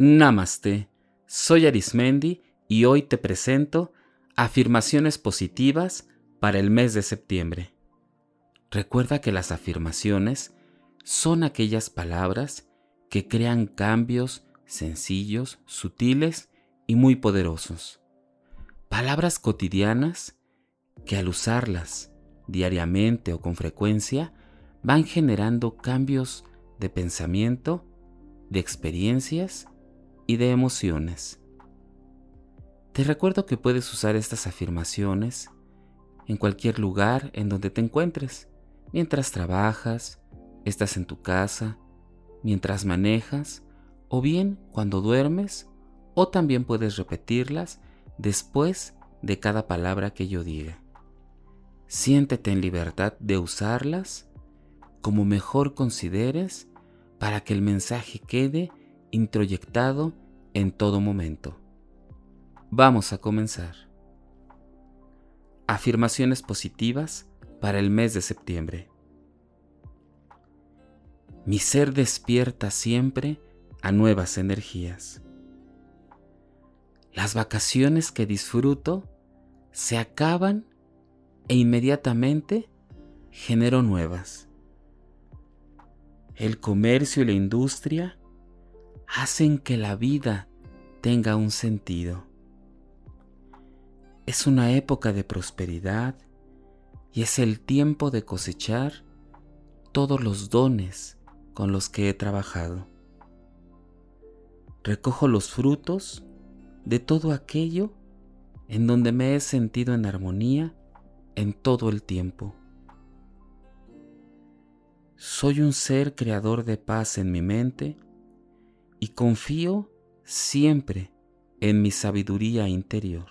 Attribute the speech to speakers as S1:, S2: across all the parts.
S1: Namaste, soy Arismendi y hoy te presento afirmaciones positivas para el mes de septiembre. Recuerda que las afirmaciones son aquellas palabras que crean cambios sencillos, sutiles y muy poderosos. Palabras cotidianas que al usarlas diariamente o con frecuencia van generando cambios de pensamiento, de experiencias y de emociones. Te recuerdo que puedes usar estas afirmaciones en cualquier lugar en donde te encuentres, mientras trabajas, estás en tu casa, mientras manejas o bien cuando duermes o también puedes repetirlas después de cada palabra que yo diga. Siéntete en libertad de usarlas como mejor consideres para que el mensaje quede introyectado en todo momento. Vamos a comenzar. Afirmaciones positivas para el mes de septiembre. Mi ser despierta siempre a nuevas energías. Las vacaciones que disfruto se acaban e inmediatamente genero nuevas. El comercio y la industria hacen que la vida tenga un sentido. Es una época de prosperidad y es el tiempo de cosechar todos los dones con los que he trabajado. Recojo los frutos de todo aquello en donde me he sentido en armonía en todo el tiempo. Soy un ser creador de paz en mi mente y confío siempre en mi sabiduría interior.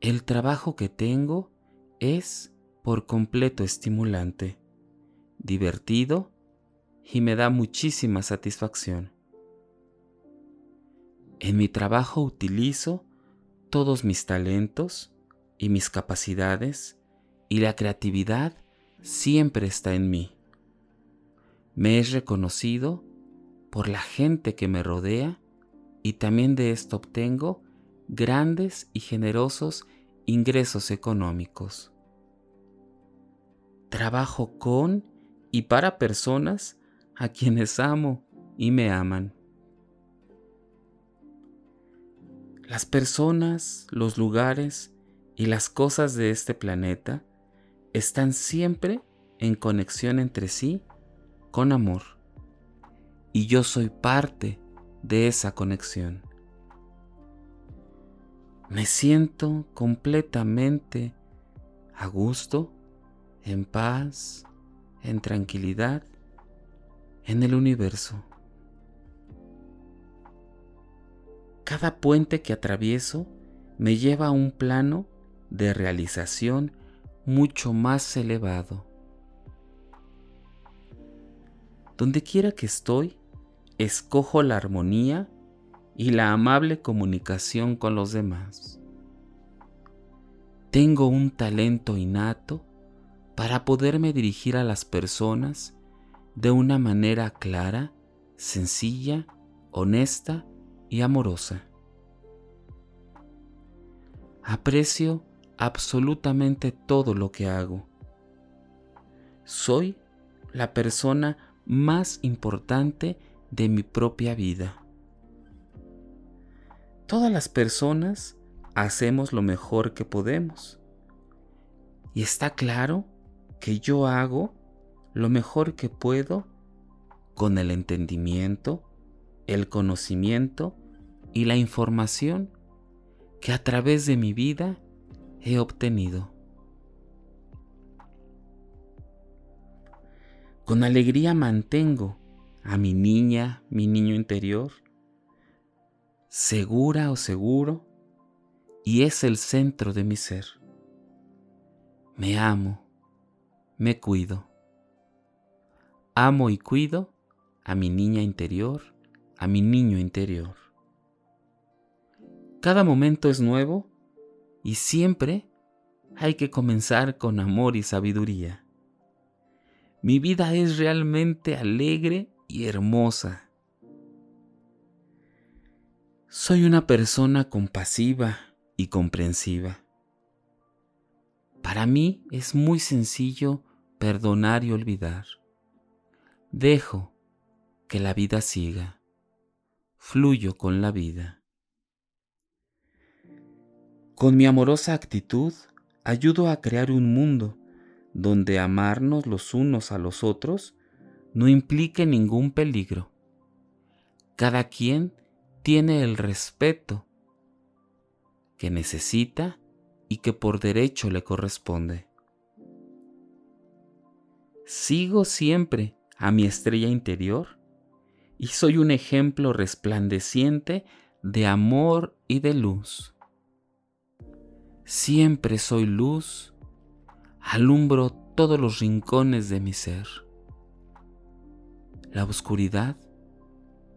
S1: El trabajo que tengo es por completo estimulante, divertido y me da muchísima satisfacción. En mi trabajo utilizo todos mis talentos y mis capacidades y la creatividad siempre está en mí. Me es reconocido por la gente que me rodea y también de esto obtengo grandes y generosos ingresos económicos. Trabajo con y para personas a quienes amo y me aman. Las personas, los lugares y las cosas de este planeta están siempre en conexión entre sí con amor. Y yo soy parte de esa conexión. Me siento completamente a gusto, en paz, en tranquilidad, en el universo. Cada puente que atravieso me lleva a un plano de realización mucho más elevado. Donde quiera que estoy, escojo la armonía y la amable comunicación con los demás. Tengo un talento innato para poderme dirigir a las personas de una manera clara, sencilla, honesta y amorosa. Aprecio absolutamente todo lo que hago. Soy la persona más importante de mi propia vida. Todas las personas hacemos lo mejor que podemos. Y está claro que yo hago lo mejor que puedo con el entendimiento, el conocimiento y la información que a través de mi vida he obtenido. Con alegría mantengo a mi niña, mi niño interior, segura o seguro, y es el centro de mi ser. Me amo, me cuido. Amo y cuido a mi niña interior, a mi niño interior. Cada momento es nuevo y siempre hay que comenzar con amor y sabiduría. Mi vida es realmente alegre y hermosa. Soy una persona compasiva y comprensiva. Para mí es muy sencillo perdonar y olvidar. Dejo que la vida siga. Fluyo con la vida. Con mi amorosa actitud ayudo a crear un mundo donde amarnos los unos a los otros no implique ningún peligro. Cada quien tiene el respeto que necesita y que por derecho le corresponde. Sigo siempre a mi estrella interior y soy un ejemplo resplandeciente de amor y de luz. Siempre soy luz, alumbro todos los rincones de mi ser. La oscuridad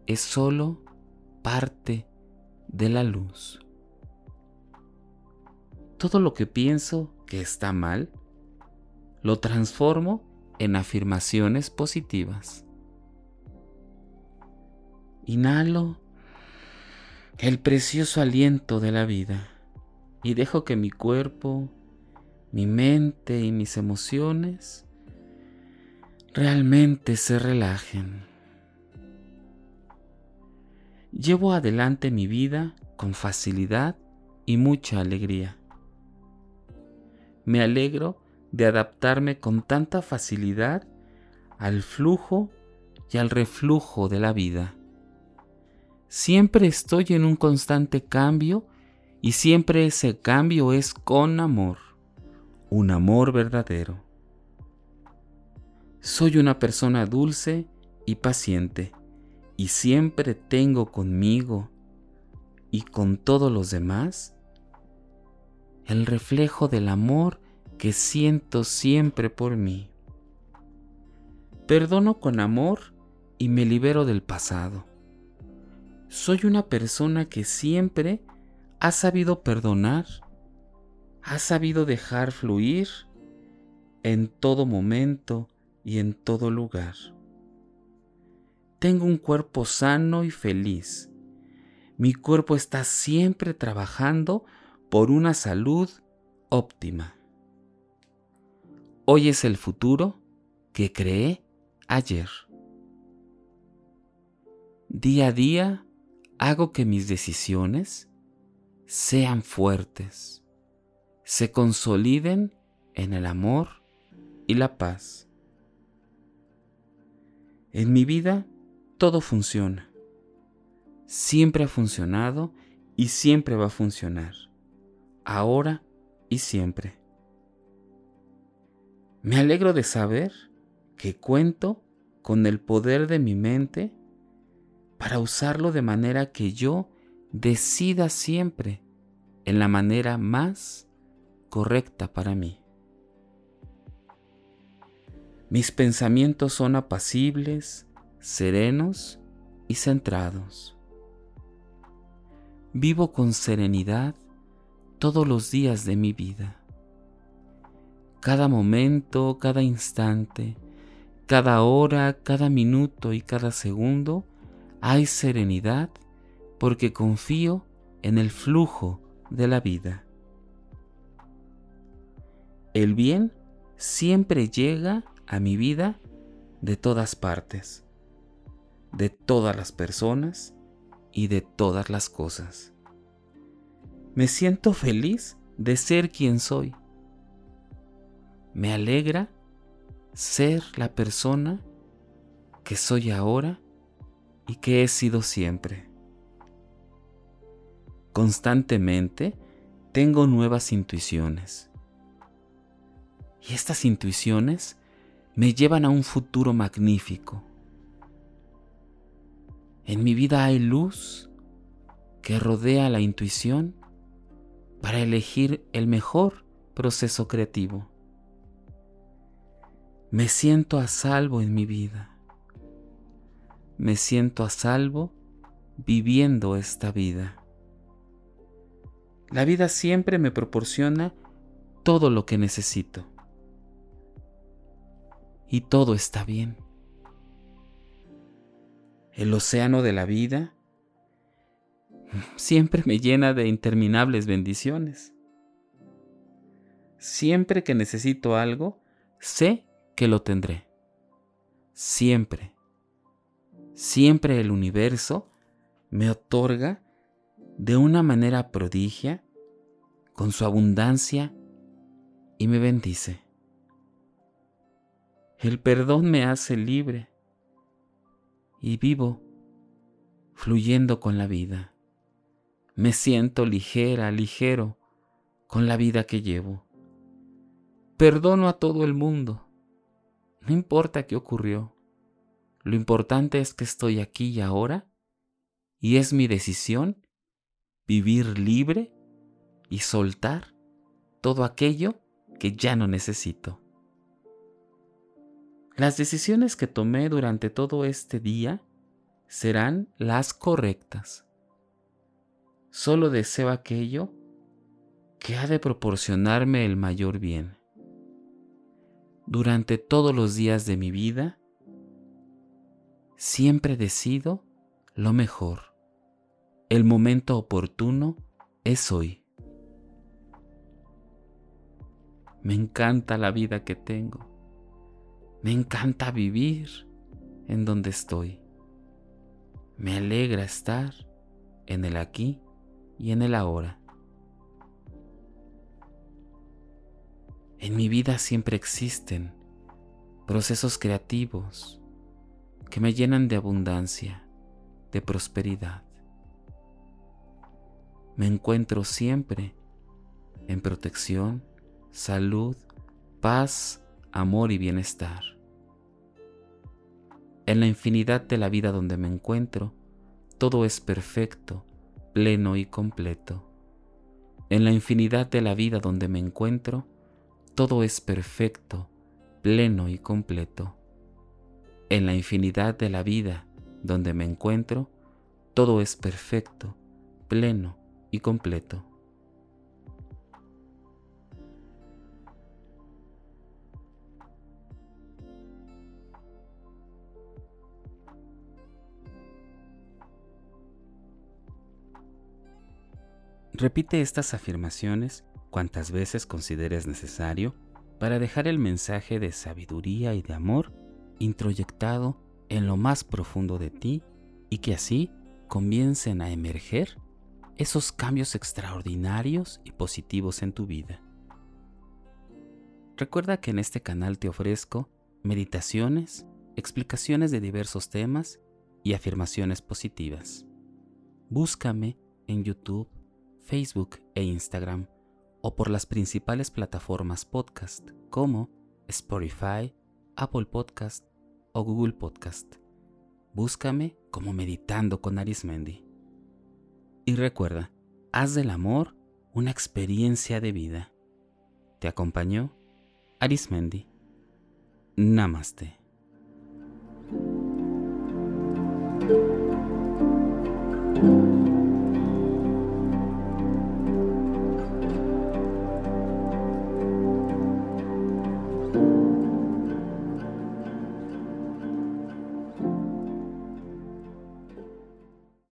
S1: es solo parte de la luz. Todo lo que pienso que está mal, lo transformo en afirmaciones positivas. Inhalo el precioso aliento de la vida y dejo que mi cuerpo, mi mente y mis emociones realmente se relajen. Llevo adelante mi vida con facilidad y mucha alegría. Me alegro de adaptarme con tanta facilidad al flujo y al reflujo de la vida. Siempre estoy en un constante cambio y siempre ese cambio es con amor, un amor verdadero. Soy una persona dulce y paciente y siempre tengo conmigo y con todos los demás el reflejo del amor que siento siempre por mí. Perdono con amor y me libero del pasado. Soy una persona que siempre ha sabido perdonar, ha sabido dejar fluir en todo momento y en todo lugar. Tengo un cuerpo sano y feliz. Mi cuerpo está siempre trabajando por una salud óptima. Hoy es el futuro que creé ayer. Día a día hago que mis decisiones sean fuertes, se consoliden en el amor y la paz. En mi vida todo funciona. Siempre ha funcionado y siempre va a funcionar. Ahora y siempre. Me alegro de saber que cuento con el poder de mi mente para usarlo de manera que yo decida siempre en la manera más correcta para mí. Mis pensamientos son apacibles, serenos y centrados. Vivo con serenidad todos los días de mi vida. Cada momento, cada instante, cada hora, cada minuto y cada segundo hay serenidad porque confío en el flujo de la vida. El bien siempre llega a mi vida de todas partes, de todas las personas y de todas las cosas. Me siento feliz de ser quien soy. Me alegra ser la persona que soy ahora y que he sido siempre. Constantemente tengo nuevas intuiciones. Y estas intuiciones me llevan a un futuro magnífico. En mi vida hay luz que rodea la intuición para elegir el mejor proceso creativo. Me siento a salvo en mi vida me siento a salvo viviendo esta vida. La vida siempre me proporciona todo lo que necesito. Y todo está bien. El océano de la vida siempre me llena de interminables bendiciones. Siempre que necesito algo, sé que lo tendré. Siempre. Siempre el universo me otorga de una manera prodigia, con su abundancia, y me bendice. El perdón me hace libre y vivo fluyendo con la vida. Me siento ligera, ligero con la vida que llevo. Perdono a todo el mundo. No importa qué ocurrió. Lo importante es que estoy aquí y ahora y es mi decisión vivir libre y soltar todo aquello que ya no necesito. Las decisiones que tomé durante todo este día serán las correctas. Solo deseo aquello que ha de proporcionarme el mayor bien. Durante todos los días de mi vida, siempre decido lo mejor. El momento oportuno es hoy. Me encanta la vida que tengo. Me encanta vivir en donde estoy. Me alegra estar en el aquí y en el ahora. En mi vida siempre existen procesos creativos que me llenan de abundancia, de prosperidad. Me encuentro siempre en protección, salud, paz, amor y bienestar. En la infinidad de la vida donde me encuentro, todo es perfecto, pleno y completo. En la infinidad de la vida donde me encuentro, todo es perfecto, pleno y completo. En la infinidad de la vida donde me encuentro, todo es perfecto, pleno completo. Repite estas afirmaciones cuantas veces consideres necesario para dejar el mensaje de sabiduría y de amor introyectado en lo más profundo de ti y que así comiencen a emerger esos cambios extraordinarios y positivos en tu vida. Recuerda que en este canal te ofrezco meditaciones, explicaciones de diversos temas y afirmaciones positivas. Búscame en YouTube, Facebook e Instagram o por las principales plataformas podcast como Spotify, Apple Podcast o Google Podcast. Búscame como Meditando con Arismendi. Y recuerda, haz del amor una experiencia de vida. Te acompañó Arismendi. Namaste.